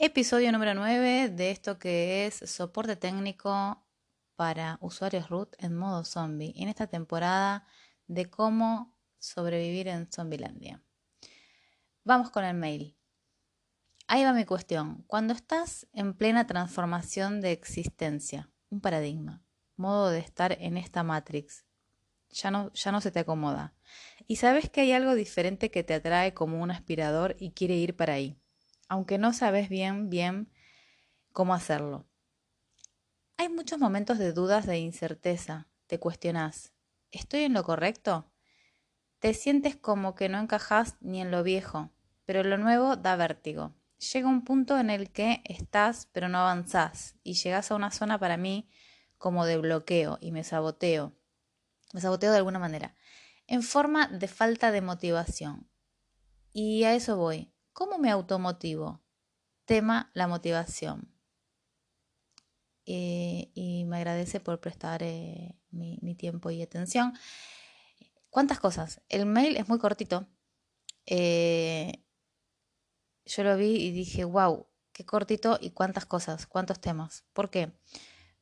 Episodio número 9 de esto que es soporte técnico para usuarios root en modo zombie. En esta temporada de cómo sobrevivir en Zombielandia. Vamos con el mail. Ahí va mi cuestión. Cuando estás en plena transformación de existencia, un paradigma, modo de estar en esta matrix, ya no, ya no se te acomoda. Y sabes que hay algo diferente que te atrae como un aspirador y quiere ir para ahí aunque no sabes bien, bien cómo hacerlo. Hay muchos momentos de dudas, de incerteza. Te cuestionas, ¿estoy en lo correcto? Te sientes como que no encajas ni en lo viejo, pero lo nuevo da vértigo. Llega un punto en el que estás pero no avanzás y llegas a una zona para mí como de bloqueo y me saboteo. Me saboteo de alguna manera, en forma de falta de motivación. Y a eso voy. ¿Cómo me automotivo? Tema la motivación. Eh, y me agradece por prestar eh, mi, tiempo y atención. ¿Cuántas cosas? El mail es muy cortito. Eh, yo lo vi y dije, wow, qué cortito y cuántas cosas, cuántos temas. ¿Por qué?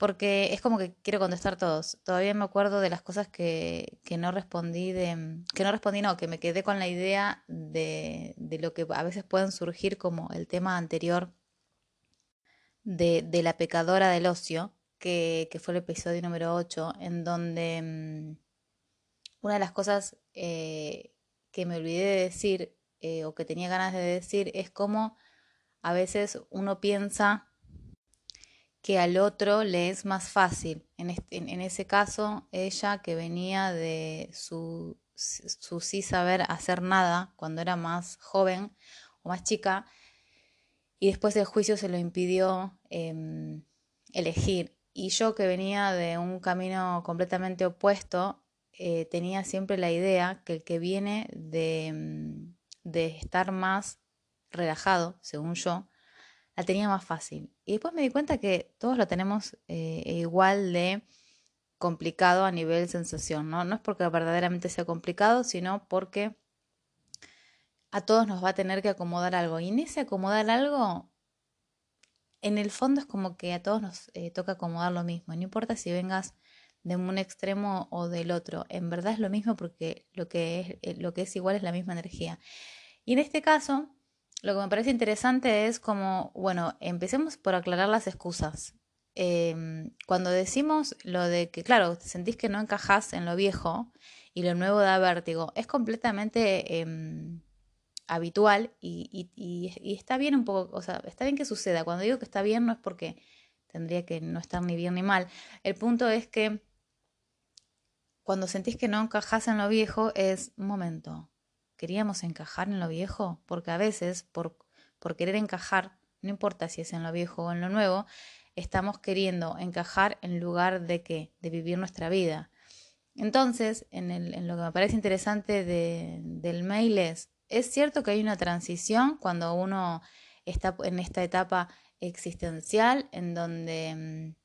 Es como que quiero contestar todos. Todavía me acuerdo de las cosas que, no respondí, de, que no respondí, no, que me quedé con la idea de, lo que a veces pueden surgir como el tema anterior de, la pecadora del ocio, que, fue el episodio número 8, en donde mm, una de las cosas eh, que me olvidé de decir eh, o que tenía ganas de decir es cómo a veces uno piensa que al otro le es más fácil. En, en, ese caso, ella que venía de su, su, sí saber hacer nada cuando era más joven o más chica, y después del juicio se lo impidió em, elegir. Y yo que venía de un camino completamente opuesto, eh, tenía siempre la idea que el que viene de, em, de estar más relajado, según yo, la tenía más fácil. Y después me di cuenta que todos lo tenemos eh, igual de complicado a nivel sensación, ¿no? No es porque verdaderamente sea complicado, sino porque a todos nos va a tener que acomodar algo. Y en ese acomodar algo, en el fondo es como que a todos nos eh, toca acomodar lo mismo. No importa si vengas de un extremo o del otro. En verdad es lo mismo porque lo que eh, lo que es igual es la misma energía. Y en este caso, lo que me parece interesante es como, bueno, empecemos por aclarar las excusas. Em, cuando decimos lo de que, claro, sentís que no encajas en lo viejo y lo nuevo da vértigo, es completamente em, habitual y, y, está bien un poco, o sea, está bien que suceda. Cuando digo que está bien no es porque tendría que no estar ni bien ni mal. El punto es que cuando sentís que no encajas en lo viejo es, un momento, queríamos encajar en lo viejo, porque a veces por, por querer encajar, no importa si es en lo viejo o en lo nuevo, estamos queriendo encajar en lugar de qué, de vivir nuestra vida. Entonces, en, lo que me parece interesante de, del mail es, es cierto que hay una transición cuando uno está en esta etapa existencial en donde mm,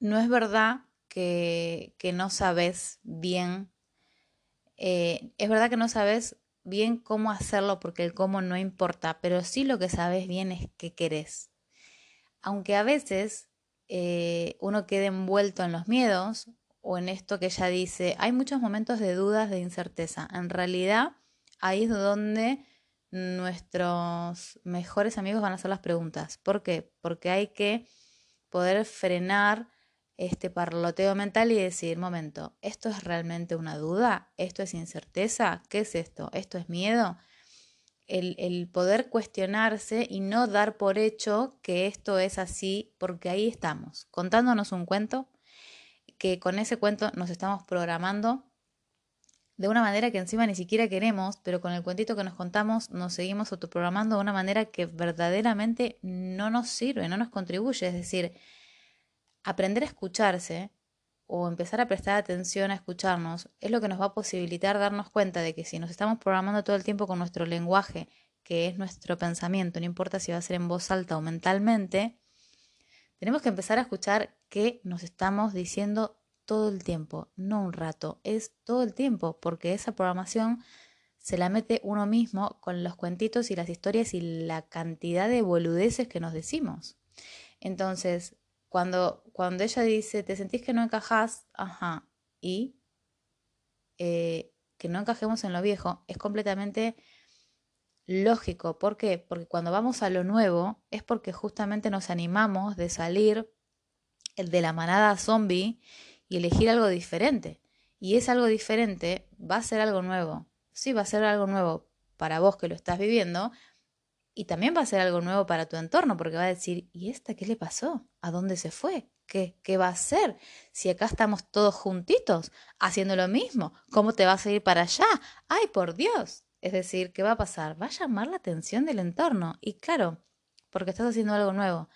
no es verdad que, que no sabes bien eh, es verdad que no sabes bien cómo hacerlo porque el cómo no importa, pero sí lo que sabes bien es qué querés. Aunque a veces eh, uno quede envuelto en los miedos o en esto que ella dice, hay muchos momentos de dudas, de incerteza. En realidad, ahí es donde nuestros mejores amigos van a hacer las preguntas. ¿Por qué? Porque hay que poder frenar este parloteo mental y decir, momento, ¿esto es realmente una duda? ¿Esto es incerteza? ¿Qué es esto? ¿Esto es miedo? El, el, poder cuestionarse y no dar por hecho que esto es así, porque ahí estamos, contándonos un cuento, que con ese cuento nos estamos programando de una manera que encima ni siquiera queremos, pero con el cuentito que nos contamos nos seguimos autoprogramando de una manera que verdaderamente no nos sirve, no nos contribuye. Es decir, aprender a escucharse o empezar a prestar atención a escucharnos es lo que nos va a posibilitar darnos cuenta de que si nos estamos programando todo el tiempo con nuestro lenguaje, que es nuestro pensamiento, no importa si va a ser en voz alta o mentalmente, tenemos que empezar a escuchar qué nos estamos diciendo todo el tiempo, no un rato, es todo el tiempo, porque esa programación se la mete uno mismo con los cuentitos y las historias y la cantidad de boludeces que nos decimos. Entonces, cuando, cuando ella dice, ¿te sentís que no encajás? Ajá. Y eh, que no encajemos en lo viejo es completamente lógico. ¿Por qué? Porque cuando vamos a lo nuevo es porque justamente nos animamos de salir de la manada zombie y elegir algo diferente. Y es algo diferente, va a ser algo nuevo. Sí, va a ser algo nuevo para vos que lo estás viviendo, y también va a ser algo nuevo para tu entorno, porque va a decir, ¿y esta qué le pasó? ¿A dónde se fue? ¿Qué, ¿Qué va a hacer? Si acá estamos todos juntitos, haciendo lo mismo, ¿cómo te vas a ir para allá? ¡Ay, por Dios! Es decir, ¿qué va a pasar? Va a llamar la atención del entorno. Y claro, porque estás haciendo algo nuevo.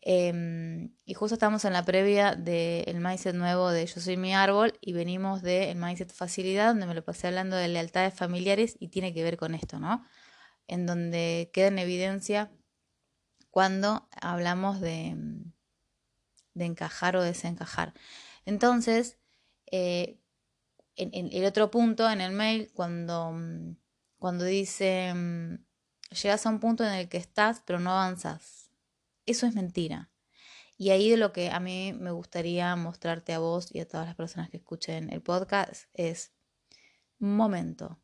Em, y justo estamos en la previa del mindset nuevo de Yo soy mi árbol y venimos del mindset facilidad, donde me lo pasé hablando de lealtades familiares y tiene que ver con esto, ¿no? En donde queda en evidencia cuando hablamos de, de encajar o desencajar. Entonces, eh, el otro punto en el mail, cuando, cuando dice, llegas a un punto en el que estás, pero no avanzas. Eso es mentira. Y ahí de lo que a mí me gustaría mostrarte a vos y a todas las personas que escuchen el podcast es, momento,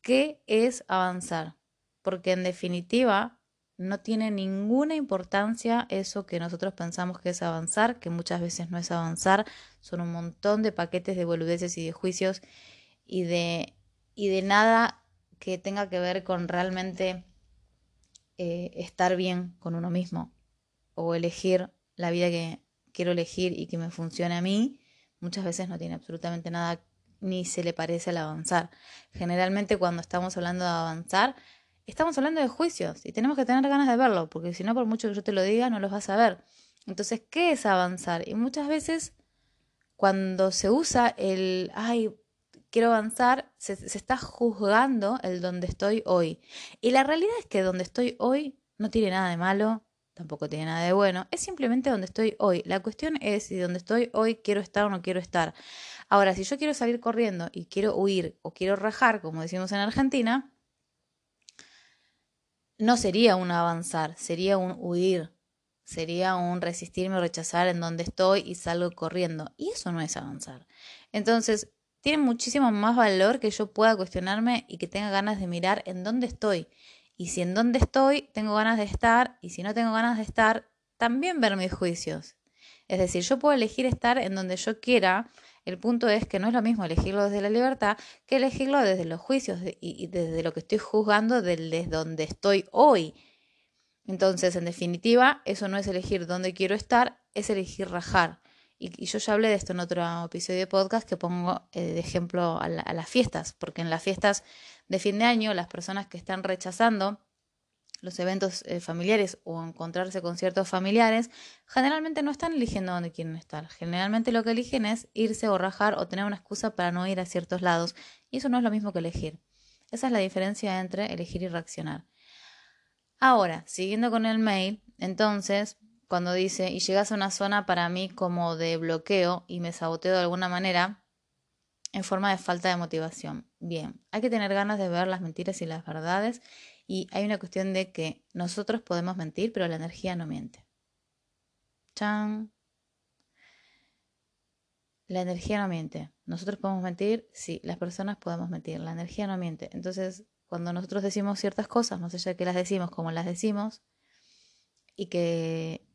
¿qué es avanzar? Porque en definitiva no tiene ninguna importancia eso que nosotros pensamos que es avanzar, que muchas veces no es avanzar, son un montón de paquetes de boludeces y de juicios y de, y de nada que tenga que ver con realmente eh, estar bien con uno mismo o elegir la vida que quiero elegir y que me funcione a mí, muchas veces no tiene absolutamente nada ni se le parece al avanzar. Generalmente cuando estamos hablando de avanzar, estamos hablando de juicios y tenemos que tener ganas de verlo, porque si no, por mucho que yo te lo diga, no los vas a ver. Entonces, ¿qué es avanzar? Y muchas veces, cuando se usa el, ay, quiero avanzar, se, se está juzgando el donde estoy hoy. Y la realidad es que donde estoy hoy no tiene nada de malo, tampoco tiene nada de bueno, es simplemente donde estoy hoy. La cuestión es si donde estoy hoy quiero estar o no quiero estar. Ahora, si yo quiero salir corriendo y quiero huir o quiero rajar, como decimos en Argentina, no sería un avanzar, sería un huir, sería un resistirme o rechazar en donde estoy y salgo corriendo. Y eso no es avanzar. Entonces, tiene muchísimo más valor que yo pueda cuestionarme y que tenga ganas de mirar en dónde estoy. Y si en dónde estoy tengo ganas de estar, y si no tengo ganas de estar, también ver mis juicios. Es decir, yo puedo elegir estar en donde yo quiera el punto es que no es lo mismo elegirlo desde la libertad que elegirlo desde los juicios y, desde lo que estoy juzgando desde donde estoy hoy. Entonces, en definitiva, eso no es elegir dónde quiero estar, es elegir rajar. Y, yo ya hablé de esto en otro episodio de podcast que pongo eh, de ejemplo a las fiestas, porque en las fiestas de fin de año las personas que están rechazando los eventos eh, familiares o encontrarse con ciertos familiares, generalmente no están eligiendo dónde quieren estar. Generalmente lo que eligen es irse o rajar o tener una excusa para no ir a ciertos lados. Y eso no es lo mismo que elegir. Esa es la diferencia entre elegir y reaccionar. Ahora, siguiendo con el mail, entonces, cuando dice, y llegas a una zona para mí como de bloqueo y me saboteo de alguna manera, en forma de falta de motivación. Bien, hay que tener ganas de ver las mentiras y las verdades y hay una cuestión de que nosotros podemos mentir, pero la energía no miente. Chan. La energía no miente. Nosotros podemos mentir, sí, las personas podemos mentir, la energía no miente. Entonces, cuando nosotros decimos ciertas cosas, más allá de que las decimos como las decimos, y que,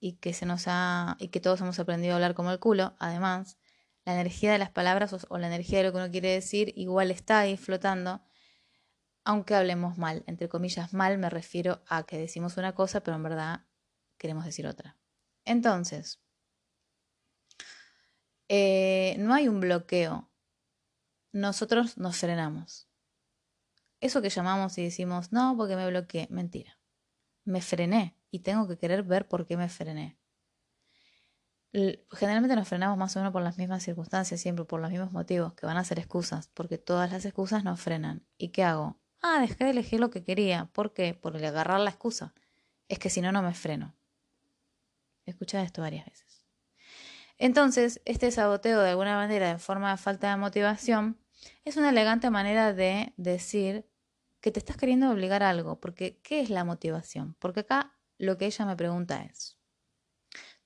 y que se nos ha, y que todos hemos aprendido a hablar como el culo, además, la energía de las palabras o, o la energía de lo que uno quiere decir igual está ahí flotando aunque hablemos mal, entre comillas mal me refiero a que decimos una cosa, pero en verdad queremos decir otra. Entonces, eh, no hay un bloqueo, nosotros nos frenamos. Eso que llamamos y decimos, no, porque me bloqueé, mentira. Me frené y tengo que querer ver por qué me frené. Generalmente nos frenamos más o menos por las mismas circunstancias, siempre por los mismos motivos, que van a ser excusas, porque todas las excusas nos frenan. ¿Y qué hago? Ah, dejé de elegir lo que quería. ¿Por qué? Por el agarrar la excusa. Es que si no, no me freno. Escucha esto varias veces. Entonces, este saboteo de alguna manera en forma de falta de motivación Es una elegante manera de decir que te estás queriendo obligar a algo, porque ¿qué es la motivación? Porque acá lo que ella me pregunta es,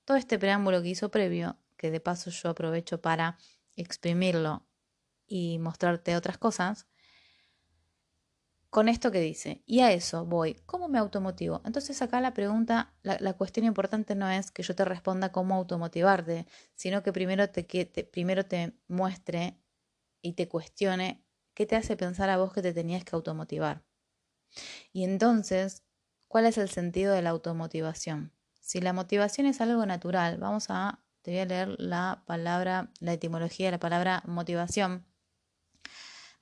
todo este preámbulo que hizo previo, que de paso yo aprovecho para exprimirlo y mostrarte otras cosas, con esto que dice, y a eso voy, ¿cómo me automotivo? Entonces acá la pregunta, la, cuestión importante no es que yo te responda cómo automotivarte, sino que primero te, te, primero te muestre y te cuestione qué te hace pensar a vos que te tenías que automotivar. Y entonces, ¿cuál es el sentido de la automotivación? Si la motivación es algo natural, vamos a, te voy a leer la palabra, la etimología de la palabra motivación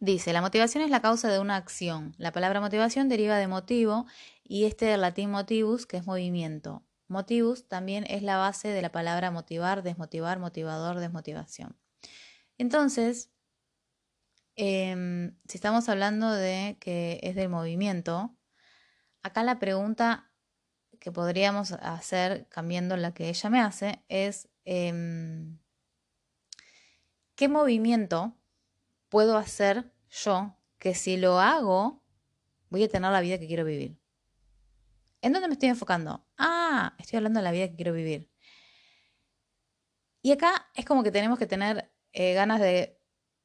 Dice, la motivación es la causa de una acción. La palabra motivación deriva de motivo y este del latín motivus, que es movimiento. Motivus también es la base de la palabra motivar, desmotivar, motivador, desmotivación. Entonces, em, si estamos hablando de que es del movimiento, acá la pregunta que podríamos hacer, cambiando la que ella me hace, es em, ¿qué movimiento puedo hacer yo que si lo hago, voy a tener la vida que quiero vivir? ¿En dónde me estoy enfocando? Ah, estoy hablando de la vida que quiero vivir. Y acá es como que tenemos que tener eh, ganas de,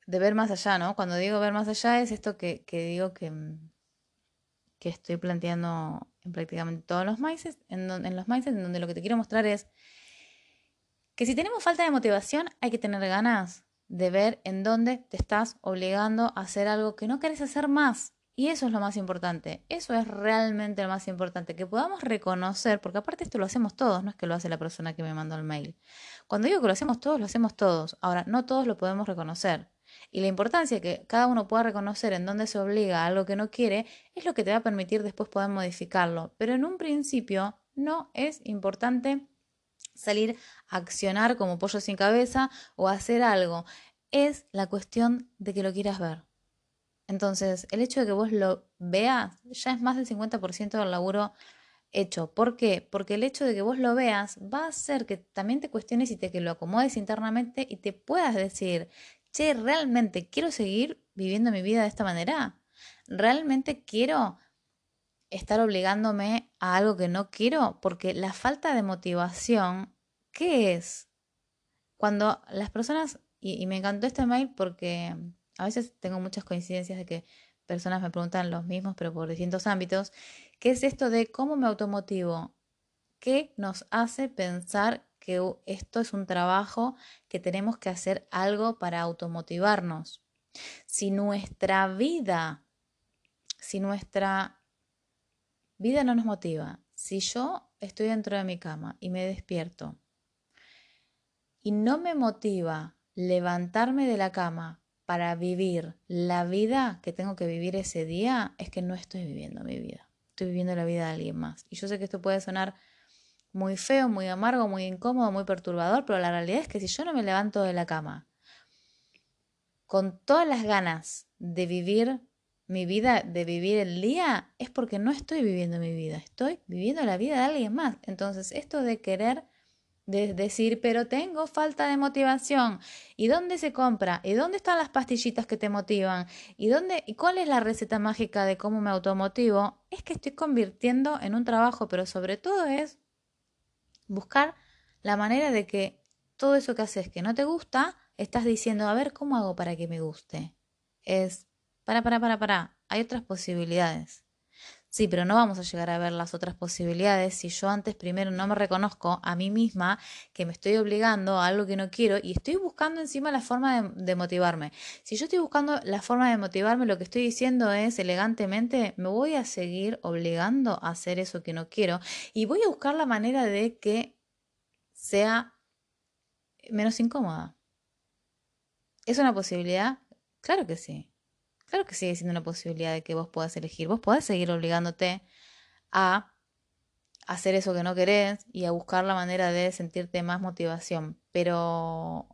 ver más allá, ¿no? Cuando digo ver más allá es esto que, digo que, que estoy planteando en prácticamente todos los mindsets, en, los mindsets, en donde lo que te quiero mostrar es que si tenemos falta de motivación, hay que tener ganas de ver en dónde te estás obligando a hacer algo que no quieres hacer más. Y eso es lo más importante, eso es realmente lo más importante, que podamos reconocer, porque aparte esto lo hacemos todos, no es que lo hace la persona que me mandó el mail. Cuando digo que lo hacemos todos, lo hacemos todos. Ahora, no todos lo podemos reconocer. Y la importancia que cada uno pueda reconocer en dónde se obliga a algo que no quiere es lo que te va a permitir después poder modificarlo. Pero en un principio no es importante salir a accionar como pollo sin cabeza o hacer algo. Es la cuestión de que lo quieras ver. Entonces, el hecho de que vos lo veas ya es más del 50% del laburo hecho. ¿Por qué? Porque el hecho de que vos lo veas va a hacer que también te cuestiones y te que lo acomodes internamente y te puedas decir, che, ¿realmente quiero seguir viviendo mi vida de esta manera? ¿Realmente quiero estar obligándome a algo que no quiero, porque la falta de motivación, ¿qué es? Cuando las personas, y, me encantó este mail porque a veces tengo muchas coincidencias de que personas me preguntan los mismos, pero por distintos ámbitos, ¿qué es esto de cómo me automotivo? ¿Qué nos hace pensar que esto es un trabajo que tenemos que hacer algo para automotivarnos? Si nuestra vida, si nuestra Vida no nos motiva. Si yo estoy dentro de mi cama y me despierto y no me motiva levantarme de la cama para vivir la vida que tengo que vivir ese día, es que no estoy viviendo mi vida. Estoy viviendo la vida de alguien más. Y yo sé que esto puede sonar muy feo, muy amargo, muy incómodo, muy perturbador, pero la realidad es que si yo no me levanto de la cama con todas las ganas de vivir mi vida, de vivir el día, es porque no estoy viviendo mi vida, estoy viviendo la vida de alguien más. Entonces, esto de querer de decir, pero tengo falta de motivación. ¿Y dónde se compra? ¿Y dónde están las pastillitas que te motivan? ¿Y dónde y cuál es la receta mágica de cómo me automotivo? Es que estoy convirtiendo en un trabajo, pero sobre todo es buscar la manera de que todo eso que haces que no te gusta, estás diciendo, a ver, ¿cómo hago para que me guste? Es para, para, para, para. Hay otras posibilidades. Sí, pero no vamos a llegar a ver las otras posibilidades si yo antes primero no me reconozco a mí misma que me estoy obligando a algo que no quiero y estoy buscando encima la forma de, de, motivarme. Si yo estoy buscando la forma de motivarme, lo que estoy diciendo es elegantemente, me voy a seguir obligando a hacer eso que no quiero y voy a buscar la manera de que sea menos incómoda. ¿Es una posibilidad? Claro que sí. Claro que sigue siendo una posibilidad de que vos puedas elegir. Vos podés seguir obligándote a hacer eso que no querés y a buscar la manera de sentirte más motivación. Pero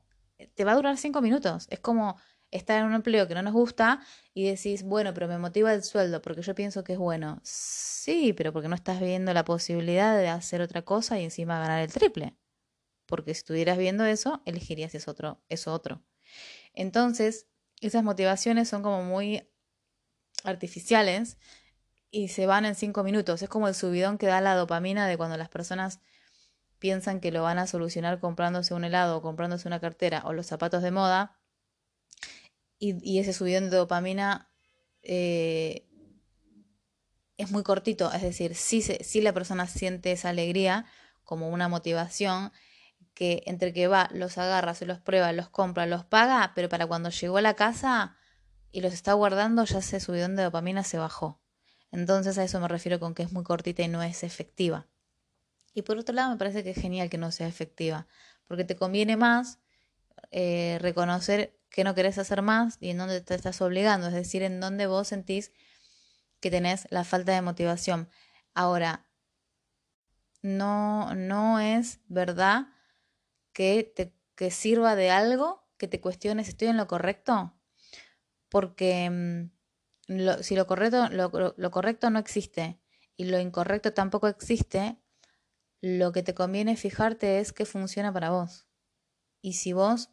te va a durar cinco minutos. Es como estar en un empleo que no nos gusta y decís, bueno, pero me motiva el sueldo porque yo pienso que es bueno. Sí, pero porque no estás viendo la posibilidad de hacer otra cosa y encima ganar el triple. Porque si estuvieras viendo eso, elegirías eso otro. Eso otro. Entonces, esas motivaciones son como muy artificiales y se van en cinco minutos. Es como el subidón que da la dopamina de cuando las personas piensan que lo van a solucionar comprándose un helado o comprándose una cartera o los zapatos de moda. Y, ese subidón de dopamina eh, es muy cortito. Es decir, si, si la persona siente esa alegría como una motivación que entre que va, los agarra, se los prueba, los compra, los paga, pero para cuando llegó a la casa y los está guardando ya ese subidón de dopamina se bajó. Entonces a eso me refiero con que es muy cortita y no es efectiva. Y por otro lado me parece que es genial que no sea efectiva, porque te conviene más eh, reconocer que no querés hacer más y en dónde te estás obligando, es decir, en dónde vos sentís que tenés la falta de motivación. Ahora, no, no es verdad que sirva de algo, que te cuestiones, ¿estoy en lo correcto? Porque mm, si lo correcto, lo correcto no existe y lo incorrecto tampoco existe, lo que te conviene fijarte es qué funciona para vos. Y si vos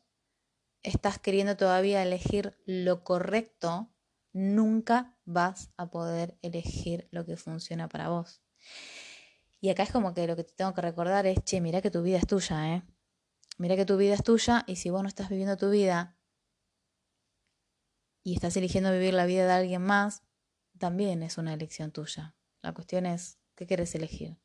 estás queriendo todavía elegir lo correcto, nunca vas a poder elegir lo que funciona para vos. Y acá es como que lo que te tengo que recordar es, che, mira que tu vida es tuya, ¿eh? Mira que tu vida es tuya y si vos no estás viviendo tu vida y estás eligiendo vivir la vida de alguien más, también es una elección tuya. La cuestión es, ¿qué quieres elegir?